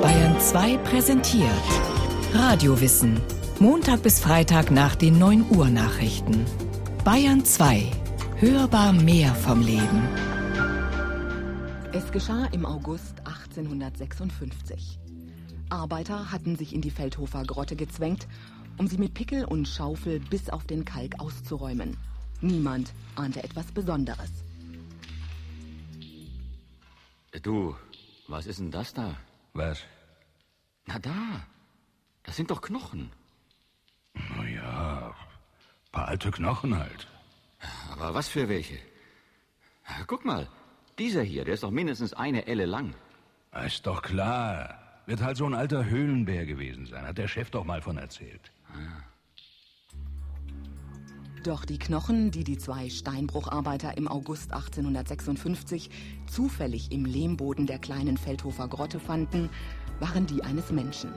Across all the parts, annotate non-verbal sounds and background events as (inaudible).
Bayern 2 präsentiert Radiowissen. Montag bis Freitag nach den 9 Uhr Nachrichten. Bayern 2. Hörbar mehr vom Leben. Es geschah im August 1856. Arbeiter hatten sich in die Feldhofer Grotte gezwängt, um sie mit Pickel und Schaufel bis auf den Kalk auszuräumen. Niemand ahnte etwas Besonderes. Du, was ist denn das da? Was? Na da, das sind doch Knochen. Na ja, paar alte Knochen halt. Aber was für welche? Guck mal, dieser hier, der ist doch mindestens eine Elle lang. Ist doch klar. Wird halt so ein alter Höhlenbär gewesen sein. Hat der Chef doch mal von erzählt. Doch die Knochen, die die zwei Steinbrucharbeiter im August 1856 zufällig im Lehmboden der kleinen Feldhofer Grotte fanden, waren die eines Menschen.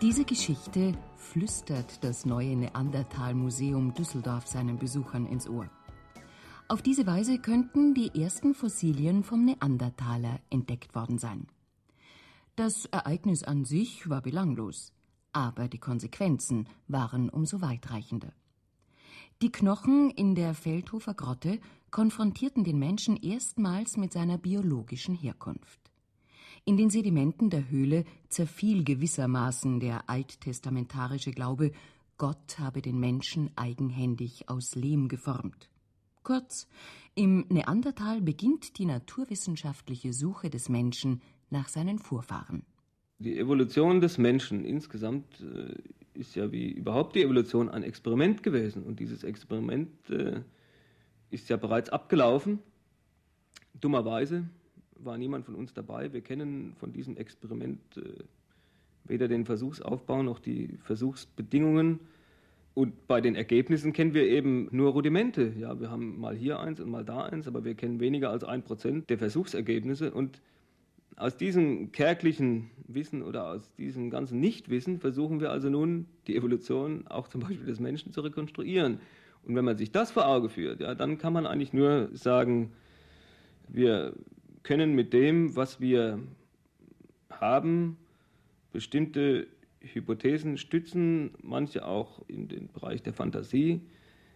Diese Geschichte flüstert das neue Neandertal-Museum Düsseldorf seinen Besuchern ins Ohr. Auf diese Weise könnten die ersten Fossilien vom Neandertaler entdeckt worden sein. Das Ereignis an sich war belanglos, aber die Konsequenzen waren umso weitreichender. Die Knochen in der Feldhofer Grotte konfrontierten den Menschen erstmals mit seiner biologischen Herkunft. In den Sedimenten der Höhle zerfiel gewissermaßen der alttestamentarische Glaube, Gott habe den Menschen eigenhändig aus Lehm geformt. Kurz, im Neandertal beginnt die naturwissenschaftliche Suche des Menschen nach seinen Vorfahren. Die Evolution des Menschen insgesamt äh, ist ja wie überhaupt die Evolution ein Experiment gewesen. Und dieses Experiment äh, ist ja bereits abgelaufen. Dummerweise war niemand von uns dabei. Wir kennen von diesem Experiment äh, weder den Versuchsaufbau noch die Versuchsbedingungen. Und bei den Ergebnissen kennen wir eben nur Rudimente. Ja, wir haben mal hier eins und mal da eins, aber wir kennen weniger als ein Prozent der Versuchsergebnisse. Und aus diesem kärglichen Wissen oder aus diesem ganzen Nichtwissen versuchen wir also nun die Evolution auch zum Beispiel des Menschen zu rekonstruieren. Und wenn man sich das vor Auge führt, ja, dann kann man eigentlich nur sagen, wir können mit dem, was wir haben, bestimmte Hypothesen stützen, manche auch in den Bereich der Fantasie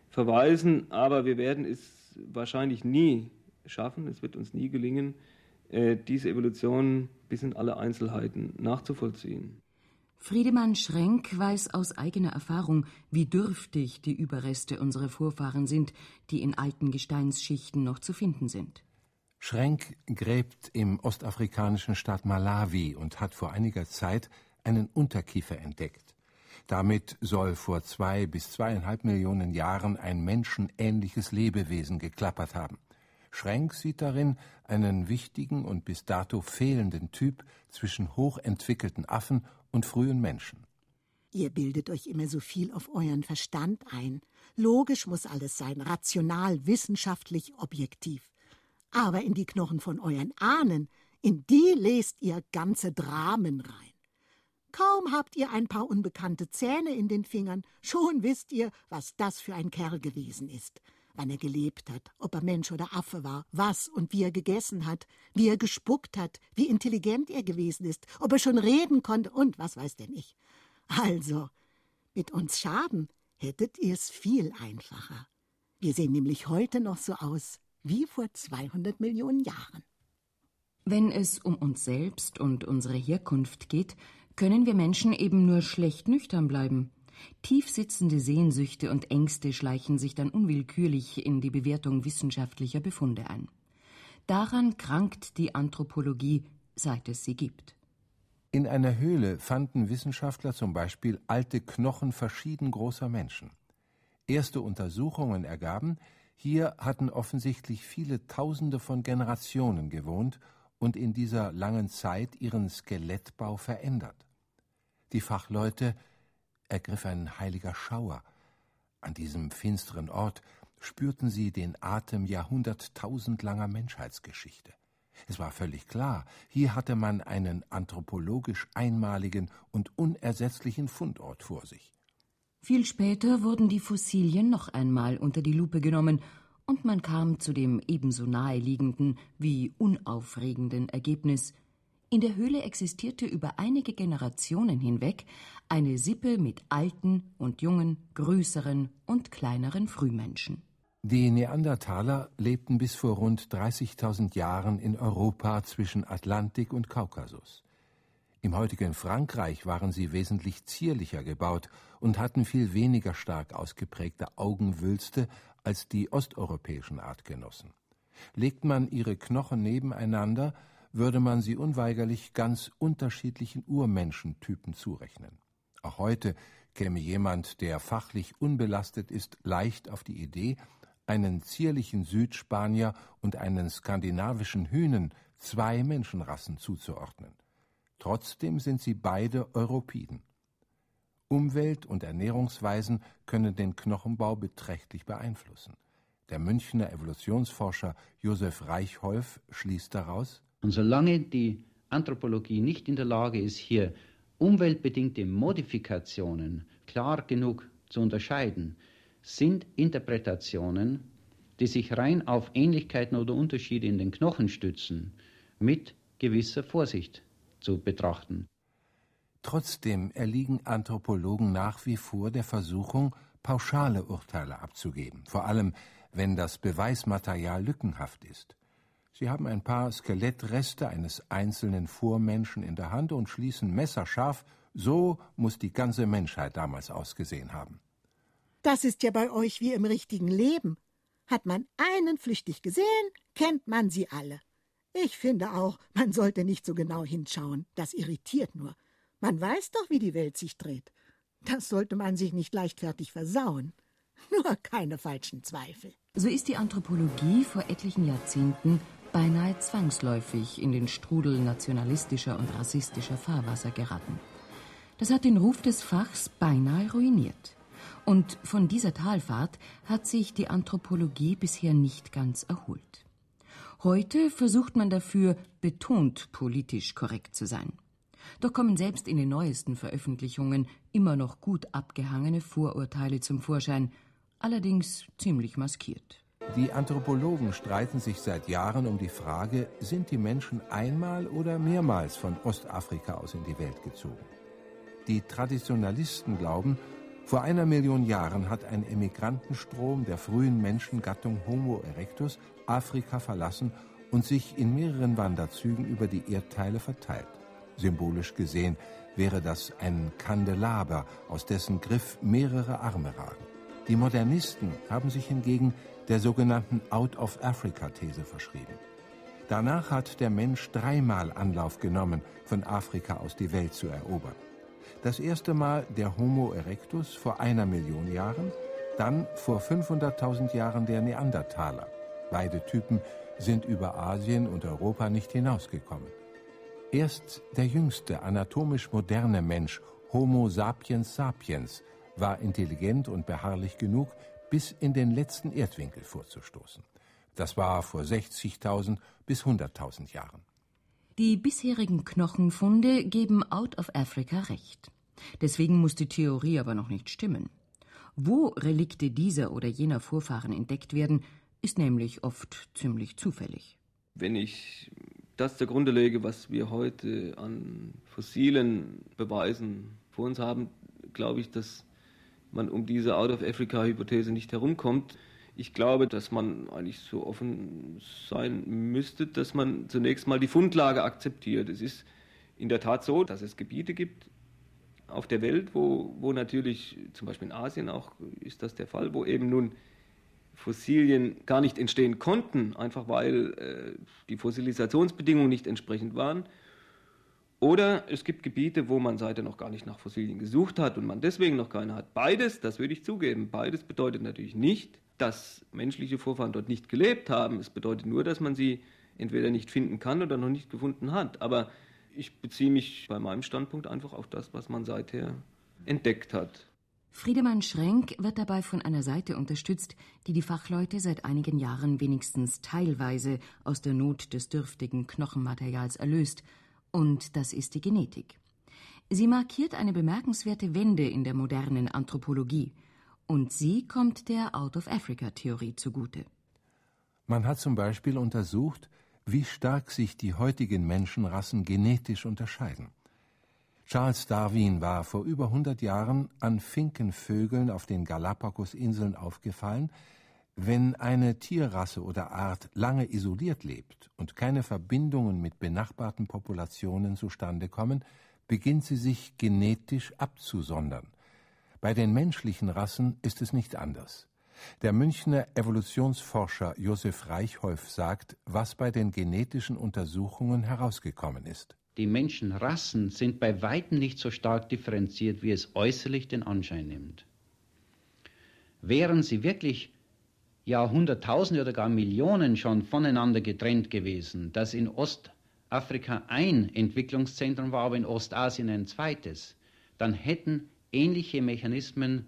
verweisen, aber wir werden es wahrscheinlich nie schaffen, es wird uns nie gelingen, äh, diese Evolution bis in alle Einzelheiten nachzuvollziehen. Friedemann Schrenk weiß aus eigener Erfahrung, wie dürftig die Überreste unserer Vorfahren sind, die in alten Gesteinsschichten noch zu finden sind. Schrenk gräbt im ostafrikanischen Staat Malawi und hat vor einiger Zeit einen Unterkiefer entdeckt. Damit soll vor zwei bis zweieinhalb Millionen Jahren ein menschenähnliches Lebewesen geklappert haben. Schrenk sieht darin einen wichtigen und bis dato fehlenden Typ zwischen hochentwickelten Affen und frühen Menschen. Ihr bildet euch immer so viel auf euren Verstand ein. Logisch muss alles sein, rational, wissenschaftlich, objektiv. Aber in die Knochen von euren Ahnen, in die lest ihr ganze Dramen rein. Kaum habt ihr ein paar unbekannte Zähne in den Fingern, schon wisst ihr, was das für ein Kerl gewesen ist wann er gelebt hat, ob er Mensch oder Affe war, was und wie er gegessen hat, wie er gespuckt hat, wie intelligent er gewesen ist, ob er schon reden konnte und was weiß denn ich. Also, mit uns Schaden hättet ihr's viel einfacher. Wir sehen nämlich heute noch so aus wie vor 200 Millionen Jahren. Wenn es um uns selbst und unsere Herkunft geht, können wir Menschen eben nur schlecht nüchtern bleiben. Tiefsitzende Sehnsüchte und Ängste schleichen sich dann unwillkürlich in die Bewertung wissenschaftlicher Befunde ein. Daran krankt die Anthropologie, seit es sie gibt. In einer Höhle fanden Wissenschaftler zum Beispiel alte Knochen verschieden großer Menschen. Erste Untersuchungen ergaben, hier hatten offensichtlich viele Tausende von Generationen gewohnt und in dieser langen Zeit ihren Skelettbau verändert. Die Fachleute ergriff ein heiliger Schauer. An diesem finsteren Ort spürten sie den Atem jahrhunderttausendlanger Menschheitsgeschichte. Es war völlig klar, hier hatte man einen anthropologisch einmaligen und unersetzlichen Fundort vor sich. Viel später wurden die Fossilien noch einmal unter die Lupe genommen und man kam zu dem ebenso naheliegenden wie unaufregenden Ergebnis, In der Höhle existierte über einige Generationen hinweg eine Sippe mit alten und jungen, größeren und kleineren Frühmenschen. Die Neandertaler lebten bis vor rund 30.000 Jahren in Europa zwischen Atlantik und Kaukasus. Im heutigen Frankreich waren sie wesentlich zierlicher gebaut und hatten viel weniger stark ausgeprägte Augenwülste als die osteuropäischen Artgenossen. Legt man ihre Knochen nebeneinander, würde man sie unweigerlich ganz unterschiedlichen Urmenschentypen zurechnen. Auch heute käme jemand, der fachlich unbelastet ist, leicht auf die Idee, einen zierlichen Südspanier und einen skandinavischen Hühnen zwei Menschenrassen zuzuordnen. Trotzdem sind sie beide Europiden. Umwelt- und Ernährungsweisen können den Knochenbau beträchtlich beeinflussen. Der Münchner Evolutionsforscher Josef Reichholf schließt daraus, und solange die Anthropologie nicht in der Lage ist, hier umweltbedingte Modifikationen klar genug zu unterscheiden, sind Interpretationen, die sich rein auf Ähnlichkeiten oder Unterschiede in den Knochen stützen, mit gewisser Vorsicht zu betrachten. Trotzdem erliegen Anthropologen nach wie vor der Versuchung, pauschale Urteile abzugeben, vor allem wenn das Beweismaterial lückenhaft ist. Sie haben ein paar Skelettreste eines einzelnen Vormenschen in der Hand und schließen messerscharf, so muss die ganze Menschheit damals ausgesehen haben. Das ist ja bei euch wie im richtigen Leben. Hat man einen flüchtig gesehen, kennt man sie alle. Ich finde auch, man sollte nicht so genau hinschauen. Das irritiert nur. Man weiß doch, wie die Welt sich dreht. Das sollte man sich nicht leichtfertig versauen. Nur keine falschen Zweifel. So ist die Anthropologie vor etlichen Jahrzehnten beinahe zwangsläufig in den Strudel nationalistischer und rassistischer Fahrwasser geraten. Das hat den Ruf des Fachs beinahe ruiniert. Und von dieser Talfahrt hat sich die Anthropologie bisher nicht ganz erholt. Heute versucht man dafür, betont politisch korrekt zu sein. Doch kommen selbst in den neuesten Veröffentlichungen immer noch gut abgehangene Vorurteile zum Vorschein, allerdings ziemlich maskiert. Die Anthropologen streiten sich seit Jahren um die Frage, sind die Menschen einmal oder mehrmals von Ostafrika aus in die Welt gezogen? Die Traditionalisten glauben, vor einer Million Jahren hat ein Emigrantenstrom der frühen Menschengattung Homo erectus Afrika verlassen und sich in mehreren Wanderzügen über die Erdteile verteilt. Symbolisch gesehen wäre das ein Kandelaber, aus dessen Griff mehrere Arme ragen. Die Modernisten haben sich hingegen der sogenannten Out-of-Africa-These verschrieben. Danach hat der Mensch dreimal Anlauf genommen, von Afrika aus die Welt zu erobern. Das erste Mal der Homo erectus vor einer Million Jahren, dann vor 500.000 Jahren der Neandertaler. Beide Typen sind über Asien und Europa nicht hinausgekommen. Erst der jüngste anatomisch moderne Mensch, Homo sapiens sapiens, war intelligent und beharrlich genug, bis in den letzten Erdwinkel vorzustoßen. Das war vor 60.000 bis 100.000 Jahren. Die bisherigen Knochenfunde geben Out of Africa recht. Deswegen muss die Theorie aber noch nicht stimmen. Wo Relikte dieser oder jener Vorfahren entdeckt werden, ist nämlich oft ziemlich zufällig. Wenn ich das zugrunde lege, was wir heute an fossilen Beweisen vor uns haben, glaube ich, dass man um diese Out-of-Africa-Hypothese nicht herumkommt. Ich glaube, dass man eigentlich so offen sein müsste, dass man zunächst mal die Fundlage akzeptiert. Es ist in der Tat so, dass es Gebiete gibt auf der Welt, wo, wo natürlich, zum Beispiel in Asien auch ist das der Fall, wo eben nun Fossilien gar nicht entstehen konnten, einfach weil äh, die Fossilisationsbedingungen nicht entsprechend waren. Oder es gibt Gebiete, wo man seither noch gar nicht nach Fossilien gesucht hat und man deswegen noch keine hat. Beides, das würde ich zugeben, beides bedeutet natürlich nicht, dass menschliche Vorfahren dort nicht gelebt haben. Es bedeutet nur, dass man sie entweder nicht finden kann oder noch nicht gefunden hat. Aber ich beziehe mich bei meinem Standpunkt einfach auf das, was man seither entdeckt hat. Friedemann Schrenk wird dabei von einer Seite unterstützt, die die Fachleute seit einigen Jahren wenigstens teilweise aus der Not des dürftigen Knochenmaterials erlöst, und das ist die Genetik. Sie markiert eine bemerkenswerte Wende in der modernen Anthropologie, und sie kommt der Out-of-Africa-Theorie zugute. Man hat zum Beispiel untersucht, wie stark sich die heutigen Menschenrassen genetisch unterscheiden. Charles Darwin war vor über 100 Jahren an Finkenvögeln auf den Galapagosinseln aufgefallen, wenn eine Tierrasse oder Art lange isoliert lebt und keine Verbindungen mit benachbarten Populationen zustande kommen, beginnt sie sich genetisch abzusondern. Bei den menschlichen Rassen ist es nicht anders. Der Münchner Evolutionsforscher Josef Reichholf sagt, was bei den genetischen Untersuchungen herausgekommen ist. Die Menschenrassen sind bei weitem nicht so stark differenziert, wie es äußerlich den Anschein nimmt. Wären sie wirklich Jahrhunderttausende oder gar Millionen schon voneinander getrennt gewesen, dass in Ostafrika ein Entwicklungszentrum war, aber in Ostasien ein zweites, dann hätten ähnliche Mechanismen,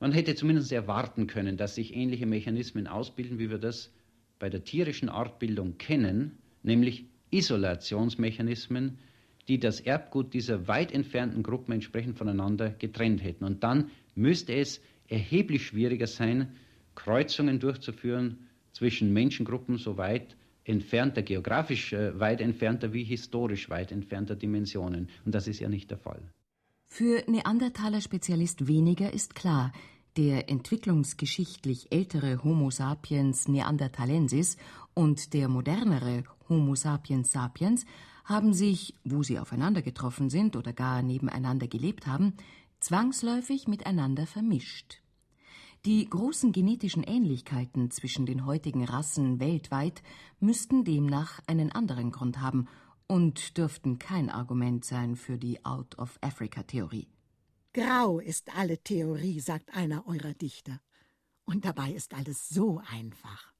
man hätte zumindest erwarten können, dass sich ähnliche Mechanismen ausbilden, wie wir das bei der tierischen Artbildung kennen, nämlich Isolationsmechanismen, die das Erbgut dieser weit entfernten Gruppen entsprechend voneinander getrennt hätten. Und dann müsste es erheblich schwieriger sein, Kreuzungen durchzuführen zwischen Menschengruppen so weit entfernter, geografisch äh, weit entfernter wie historisch weit entfernter Dimensionen. Und das ist ja nicht der Fall. Für Neandertaler-Spezialist weniger ist klar, der entwicklungsgeschichtlich ältere Homo sapiens neanderthalensis und der modernere Homo sapiens sapiens haben sich, wo sie aufeinander getroffen sind oder gar nebeneinander gelebt haben, zwangsläufig miteinander vermischt. Die großen genetischen Ähnlichkeiten zwischen den heutigen Rassen weltweit müssten demnach einen anderen Grund haben und dürften kein Argument sein für die Out-of-Africa-Theorie. Grau ist alle Theorie, sagt einer eurer Dichter. Und dabei ist alles so einfach.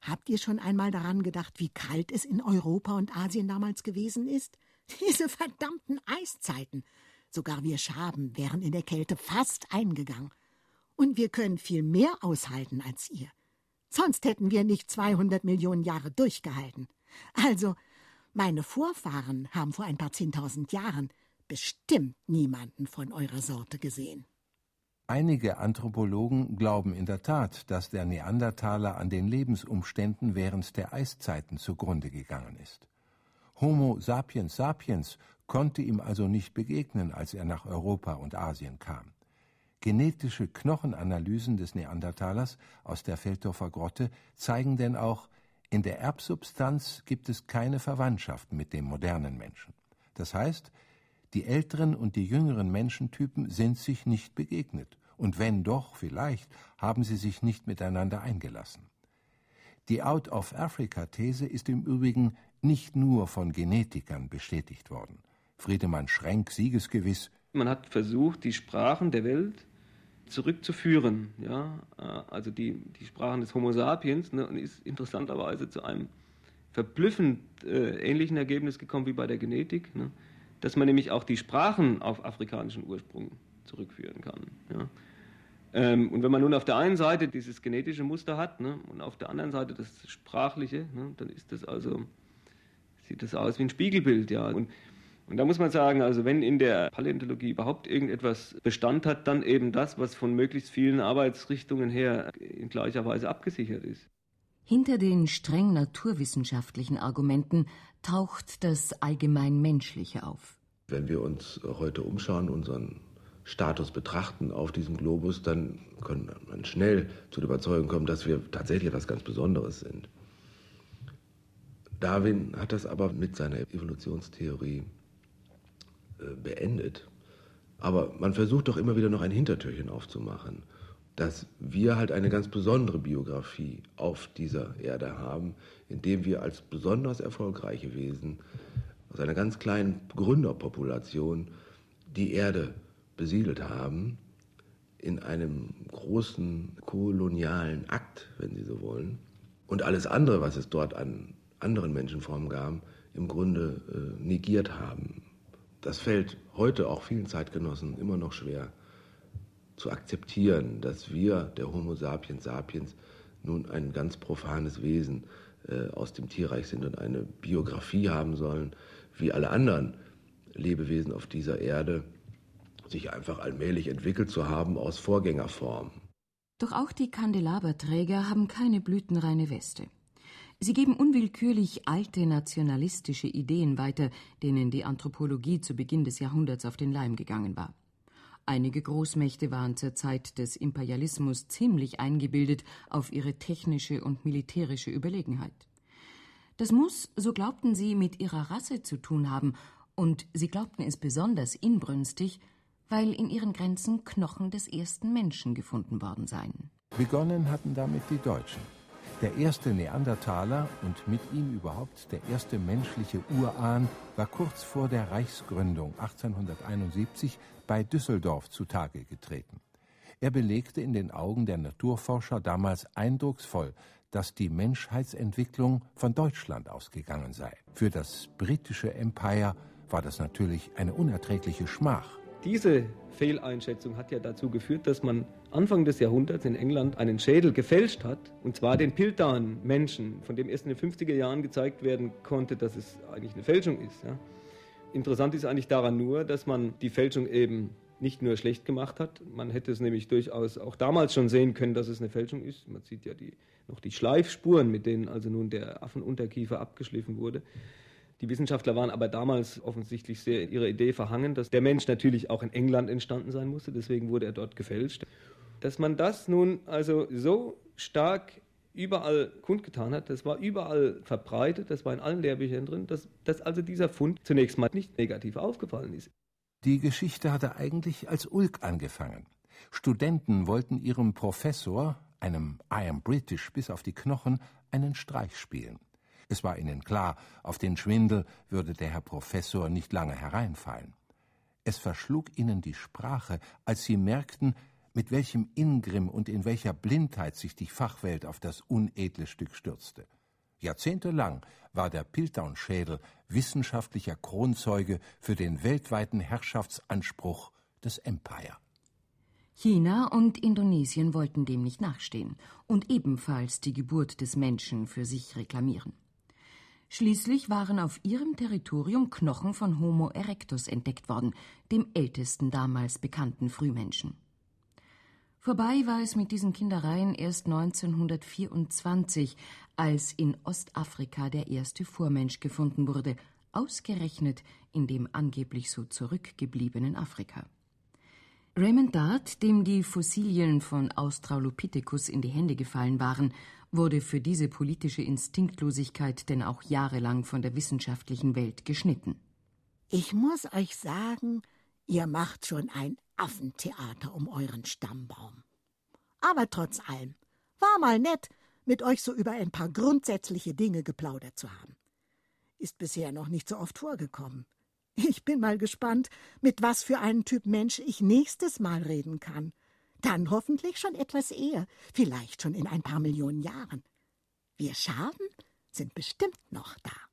Habt ihr schon einmal daran gedacht, wie kalt es in Europa und Asien damals gewesen ist? (laughs) Diese verdammten Eiszeiten. Sogar wir Schaben wären in der Kälte fast eingegangen. Und wir können viel mehr aushalten als ihr. Sonst hätten wir nicht 200 Millionen Jahre durchgehalten. Also, meine Vorfahren haben vor ein paar zehntausend Jahren bestimmt niemanden von eurer Sorte gesehen. Einige Anthropologen glauben in der Tat, dass der Neandertaler an den Lebensumständen während der Eiszeiten zugrunde gegangen ist. Homo sapiens sapiens konnte ihm also nicht begegnen, als er nach Europa und Asien kam. Genetische Knochenanalysen des Neandertalers aus der Feldhofer Grotte zeigen denn auch, in der Erbsubstanz gibt es keine Verwandtschaft mit dem modernen Menschen. Das heißt, die älteren und die jüngeren Menschentypen sind sich nicht begegnet, und wenn doch, vielleicht haben sie sich nicht miteinander eingelassen. Die Out-of-Africa-These ist im Übrigen nicht nur von Genetikern bestätigt worden. Friedemann Schrenk siegesgewiss. Man hat versucht, die Sprachen der Welt zurückzuführen. Ja? Also die, die Sprachen des Homo sapiens ne, und ist interessanterweise zu einem verblüffend äh, ähnlichen Ergebnis gekommen wie bei der Genetik, ne? dass man nämlich auch die Sprachen auf afrikanischen Ursprung zurückführen kann. Ja? Ähm, und wenn man nun auf der einen Seite dieses genetische Muster hat ne, und auf der anderen Seite das sprachliche, ne, dann ist das also, sieht das aus wie ein Spiegelbild. Ja? Und und da muss man sagen, also wenn in der Paläontologie überhaupt irgendetwas Bestand hat, dann eben das, was von möglichst vielen Arbeitsrichtungen her in gleicher Weise abgesichert ist. Hinter den streng naturwissenschaftlichen Argumenten taucht das allgemein Menschliche auf. Wenn wir uns heute umschauen, unseren Status betrachten auf diesem Globus, dann können man schnell zu der Überzeugung kommen, dass wir tatsächlich etwas ganz Besonderes sind. Darwin hat das aber mit seiner Evolutionstheorie beendet. Aber man versucht doch immer wieder noch ein Hintertürchen aufzumachen, dass wir halt eine ganz besondere Biografie auf dieser Erde haben, indem wir als besonders erfolgreiche Wesen aus einer ganz kleinen Gründerpopulation die Erde besiedelt haben, in einem großen kolonialen Akt, wenn Sie so wollen, und alles andere, was es dort an anderen Menschenformen gab, im Grunde äh, negiert haben, das fällt heute auch vielen Zeitgenossen immer noch schwer zu akzeptieren, dass wir, der Homo sapiens sapiens, nun ein ganz profanes Wesen äh, aus dem Tierreich sind und eine Biografie haben sollen, wie alle anderen Lebewesen auf dieser Erde, sich einfach allmählich entwickelt zu haben aus Vorgängerformen. Doch auch die Kandelaberträger haben keine blütenreine Weste. Sie geben unwillkürlich alte nationalistische Ideen weiter, denen die Anthropologie zu Beginn des Jahrhunderts auf den Leim gegangen war. Einige Großmächte waren zur Zeit des Imperialismus ziemlich eingebildet auf ihre technische und militärische Überlegenheit. Das muss, so glaubten sie, mit ihrer Rasse zu tun haben, und sie glaubten es besonders inbrünstig, weil in ihren Grenzen Knochen des ersten Menschen gefunden worden seien. Begonnen hatten damit die Deutschen. Der erste Neandertaler und mit ihm überhaupt der erste menschliche Urahn war kurz vor der Reichsgründung 1871 bei Düsseldorf zutage getreten. Er belegte in den Augen der Naturforscher damals eindrucksvoll, dass die Menschheitsentwicklung von Deutschland ausgegangen sei. Für das britische Empire war das natürlich eine unerträgliche Schmach. Diese Fehleinschätzung hat ja dazu geführt, dass man Anfang des Jahrhunderts in England einen Schädel gefälscht hat, und zwar den Piltan-Menschen, von dem erst in den 50er Jahren gezeigt werden konnte, dass es eigentlich eine Fälschung ist. Ja. Interessant ist eigentlich daran nur, dass man die Fälschung eben nicht nur schlecht gemacht hat, man hätte es nämlich durchaus auch damals schon sehen können, dass es eine Fälschung ist. Man sieht ja die, noch die Schleifspuren, mit denen also nun der Affenunterkiefer abgeschliffen wurde. Die Wissenschaftler waren aber damals offensichtlich sehr ihrer Idee verhangen, dass der Mensch natürlich auch in England entstanden sein musste, deswegen wurde er dort gefälscht. Dass man das nun also so stark überall kundgetan hat, das war überall verbreitet, das war in allen Lehrbüchern drin, dass, dass also dieser Fund zunächst mal nicht negativ aufgefallen ist. Die Geschichte hatte eigentlich als Ulk angefangen. Studenten wollten ihrem Professor, einem I am British bis auf die Knochen, einen Streich spielen. Es war ihnen klar, auf den Schwindel würde der Herr Professor nicht lange hereinfallen. Es verschlug ihnen die Sprache, als sie merkten, mit welchem Ingrimm und in welcher Blindheit sich die Fachwelt auf das unedle Stück stürzte. Jahrzehntelang war der Piltdown-Schädel wissenschaftlicher Kronzeuge für den weltweiten Herrschaftsanspruch des Empire. China und Indonesien wollten dem nicht nachstehen und ebenfalls die Geburt des Menschen für sich reklamieren. Schließlich waren auf ihrem Territorium Knochen von Homo erectus entdeckt worden, dem ältesten damals bekannten Frühmenschen. Vorbei war es mit diesen Kindereien erst 1924, als in Ostafrika der erste Vormensch gefunden wurde, ausgerechnet in dem angeblich so zurückgebliebenen Afrika. Raymond Dart, dem die Fossilien von Australopithecus in die Hände gefallen waren, wurde für diese politische Instinktlosigkeit denn auch jahrelang von der wissenschaftlichen Welt geschnitten. Ich muss euch sagen, ihr macht schon ein Affentheater um euren Stammbaum. Aber trotz allem, war mal nett, mit euch so über ein paar grundsätzliche Dinge geplaudert zu haben. Ist bisher noch nicht so oft vorgekommen. Ich bin mal gespannt, mit was für einem Typ Mensch ich nächstes Mal reden kann. Dann hoffentlich schon etwas eher, vielleicht schon in ein paar Millionen Jahren. Wir Schaben sind bestimmt noch da.